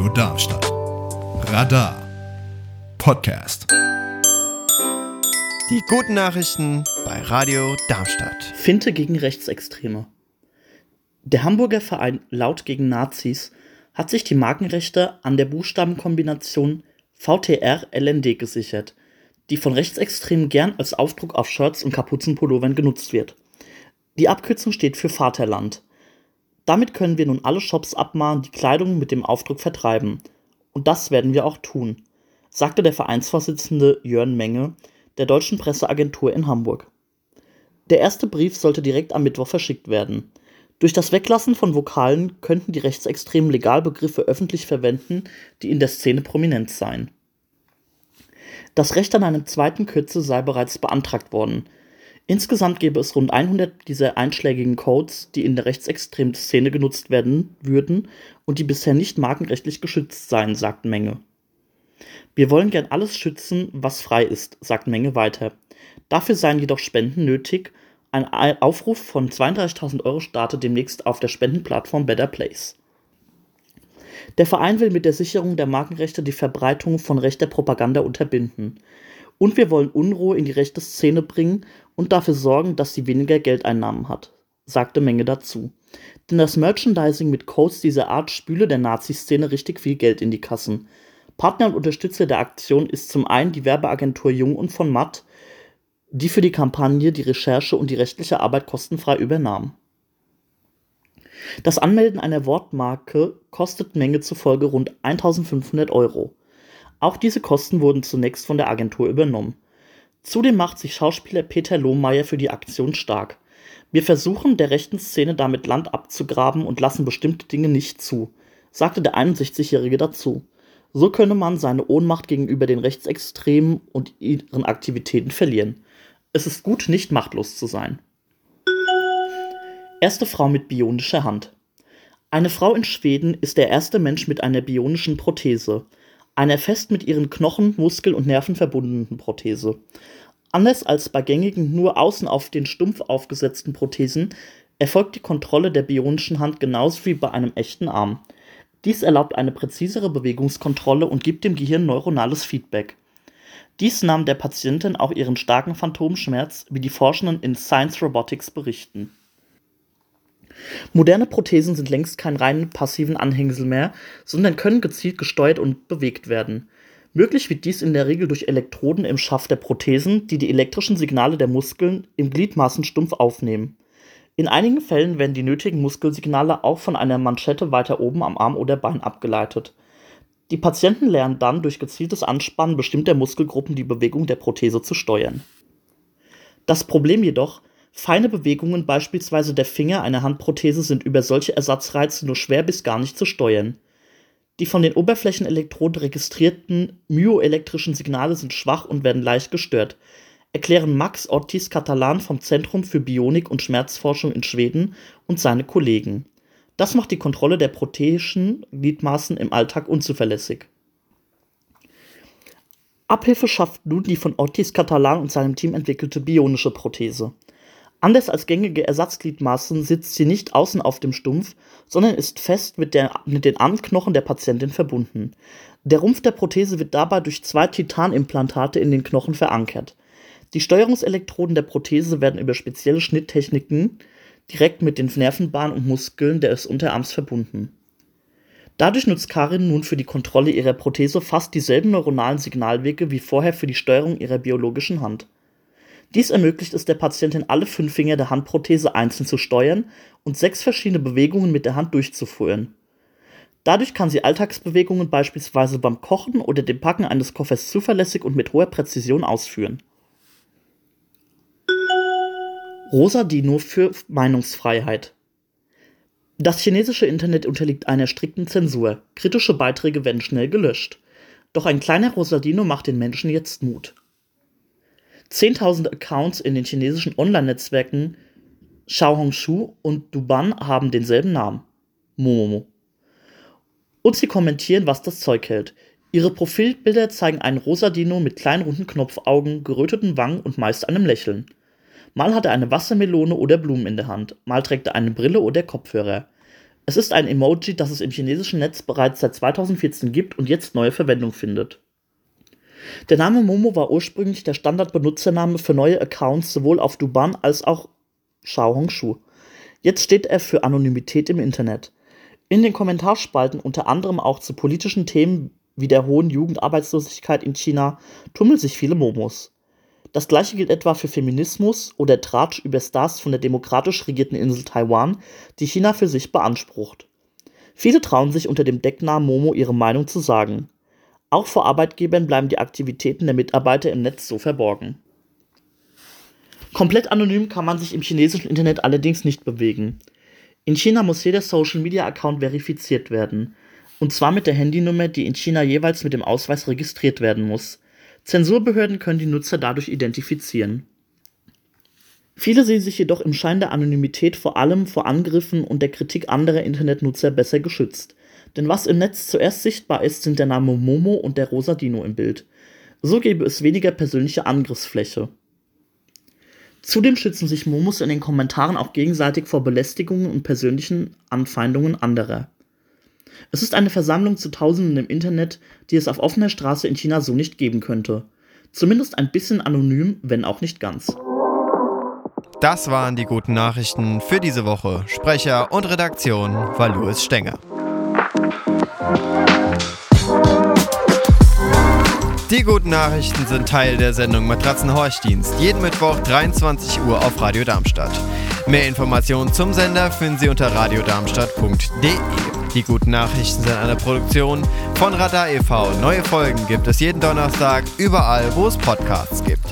Radio Darmstadt. Radar Podcast. Die guten Nachrichten bei Radio Darmstadt. Finte gegen Rechtsextreme. Der Hamburger Verein Laut gegen Nazis hat sich die Markenrechte an der Buchstabenkombination VTR-LND gesichert, die von Rechtsextremen gern als Aufdruck auf Shirts und Kapuzenpullovern genutzt wird. Die Abkürzung steht für Vaterland. Damit können wir nun alle Shops abmahnen, die Kleidung mit dem Aufdruck vertreiben. Und das werden wir auch tun, sagte der Vereinsvorsitzende Jörn Menge der Deutschen Presseagentur in Hamburg. Der erste Brief sollte direkt am Mittwoch verschickt werden. Durch das Weglassen von Vokalen könnten die Rechtsextremen Legalbegriffe öffentlich verwenden, die in der Szene prominent seien. Das Recht an einem zweiten Kürzel sei bereits beantragt worden, Insgesamt gäbe es rund 100 dieser einschlägigen Codes, die in der rechtsextremen Szene genutzt werden würden und die bisher nicht markenrechtlich geschützt seien, sagt Menge. Wir wollen gern alles schützen, was frei ist, sagt Menge weiter. Dafür seien jedoch Spenden nötig. Ein Aufruf von 32.000 Euro startet demnächst auf der Spendenplattform Better Place. Der Verein will mit der Sicherung der Markenrechte die Verbreitung von rechter Propaganda unterbinden. Und wir wollen Unruhe in die rechte Szene bringen und dafür sorgen, dass sie weniger Geldeinnahmen hat, sagte Menge dazu. Denn das Merchandising mit Codes dieser Art spüle der Nazi-Szene richtig viel Geld in die Kassen. Partner und Unterstützer der Aktion ist zum einen die Werbeagentur Jung und von Matt, die für die Kampagne die Recherche und die rechtliche Arbeit kostenfrei übernahm. Das Anmelden einer Wortmarke kostet Menge zufolge rund 1500 Euro. Auch diese Kosten wurden zunächst von der Agentur übernommen. Zudem macht sich Schauspieler Peter Lohmeier für die Aktion stark. Wir versuchen, der rechten Szene damit Land abzugraben und lassen bestimmte Dinge nicht zu, sagte der 61-Jährige dazu. So könne man seine Ohnmacht gegenüber den Rechtsextremen und ihren Aktivitäten verlieren. Es ist gut, nicht machtlos zu sein. Erste Frau mit bionischer Hand. Eine Frau in Schweden ist der erste Mensch mit einer bionischen Prothese einer fest mit ihren Knochen, Muskeln und Nerven verbundenen Prothese. Anders als bei gängigen nur außen auf den Stumpf aufgesetzten Prothesen erfolgt die Kontrolle der bionischen Hand genauso wie bei einem echten Arm. Dies erlaubt eine präzisere Bewegungskontrolle und gibt dem Gehirn neuronales Feedback. Dies nahm der Patientin auch ihren starken Phantomschmerz, wie die Forschenden in Science Robotics berichten. Moderne Prothesen sind längst kein rein passiven Anhängsel mehr, sondern können gezielt gesteuert und bewegt werden. Möglich wird dies in der Regel durch Elektroden im Schaft der Prothesen, die die elektrischen Signale der Muskeln im Gliedmaßenstumpf aufnehmen. In einigen Fällen werden die nötigen Muskelsignale auch von einer Manschette weiter oben am Arm oder Bein abgeleitet. Die Patienten lernen dann durch gezieltes Anspannen bestimmter Muskelgruppen die Bewegung der Prothese zu steuern. Das Problem jedoch, Feine Bewegungen beispielsweise der Finger einer Handprothese sind über solche Ersatzreize nur schwer bis gar nicht zu steuern. Die von den Oberflächenelektroden registrierten myoelektrischen Signale sind schwach und werden leicht gestört, erklären Max Ortiz Catalan vom Zentrum für Bionik und Schmerzforschung in Schweden und seine Kollegen. Das macht die Kontrolle der protheischen Gliedmaßen im Alltag unzuverlässig. Abhilfe schafft nun die von Ortiz Catalan und seinem Team entwickelte bionische Prothese. Anders als gängige Ersatzgliedmaßen sitzt sie nicht außen auf dem Stumpf, sondern ist fest mit, der, mit den Armknochen der Patientin verbunden. Der Rumpf der Prothese wird dabei durch zwei Titanimplantate in den Knochen verankert. Die Steuerungselektroden der Prothese werden über spezielle Schnitttechniken direkt mit den Nervenbahnen und Muskeln des Unterarms verbunden. Dadurch nutzt Karin nun für die Kontrolle ihrer Prothese fast dieselben neuronalen Signalwege wie vorher für die Steuerung ihrer biologischen Hand. Dies ermöglicht es der Patientin, alle fünf Finger der Handprothese einzeln zu steuern und sechs verschiedene Bewegungen mit der Hand durchzuführen. Dadurch kann sie Alltagsbewegungen beispielsweise beim Kochen oder dem Packen eines Koffers zuverlässig und mit hoher Präzision ausführen. Rosa Dino für Meinungsfreiheit. Das chinesische Internet unterliegt einer strikten Zensur. Kritische Beiträge werden schnell gelöscht. Doch ein kleiner Rosadino macht den Menschen jetzt Mut. Zehntausende Accounts in den chinesischen Online-Netzwerken Xiaohongshu und Duban haben denselben Namen. Momomo. Und sie kommentieren, was das Zeug hält. Ihre Profilbilder zeigen einen rosa Dino mit kleinen runden Knopfaugen, geröteten Wangen und meist einem Lächeln. Mal hat er eine Wassermelone oder Blumen in der Hand, mal trägt er eine Brille oder Kopfhörer. Es ist ein Emoji, das es im chinesischen Netz bereits seit 2014 gibt und jetzt neue Verwendung findet. Der Name Momo war ursprünglich der Standardbenutzername für neue Accounts sowohl auf Duban als auch Xiaohongshu. Jetzt steht er für Anonymität im Internet. In den Kommentarspalten, unter anderem auch zu politischen Themen wie der hohen Jugendarbeitslosigkeit in China, tummeln sich viele Momos. Das gleiche gilt etwa für Feminismus oder Tratsch über Stars von der demokratisch regierten Insel Taiwan, die China für sich beansprucht. Viele trauen sich unter dem Decknamen Momo ihre Meinung zu sagen. Auch vor Arbeitgebern bleiben die Aktivitäten der Mitarbeiter im Netz so verborgen. Komplett anonym kann man sich im chinesischen Internet allerdings nicht bewegen. In China muss jeder Social-Media-Account verifiziert werden. Und zwar mit der Handynummer, die in China jeweils mit dem Ausweis registriert werden muss. Zensurbehörden können die Nutzer dadurch identifizieren. Viele sehen sich jedoch im Schein der Anonymität vor allem vor Angriffen und der Kritik anderer Internetnutzer besser geschützt. Denn was im Netz zuerst sichtbar ist, sind der Name Momo und der rosa Dino im Bild. So gäbe es weniger persönliche Angriffsfläche. Zudem schützen sich Momos in den Kommentaren auch gegenseitig vor Belästigungen und persönlichen Anfeindungen anderer. Es ist eine Versammlung zu Tausenden im Internet, die es auf offener Straße in China so nicht geben könnte. Zumindest ein bisschen anonym, wenn auch nicht ganz. Das waren die guten Nachrichten für diese Woche. Sprecher und Redaktion war Louis Stenger. Die guten Nachrichten sind Teil der Sendung Matratzenhorchdienst. Jeden Mittwoch 23 Uhr auf Radio Darmstadt. Mehr Informationen zum Sender finden Sie unter radiodarmstadt.de. Die guten Nachrichten sind eine Produktion von Radar e.V. Neue Folgen gibt es jeden Donnerstag überall, wo es Podcasts gibt.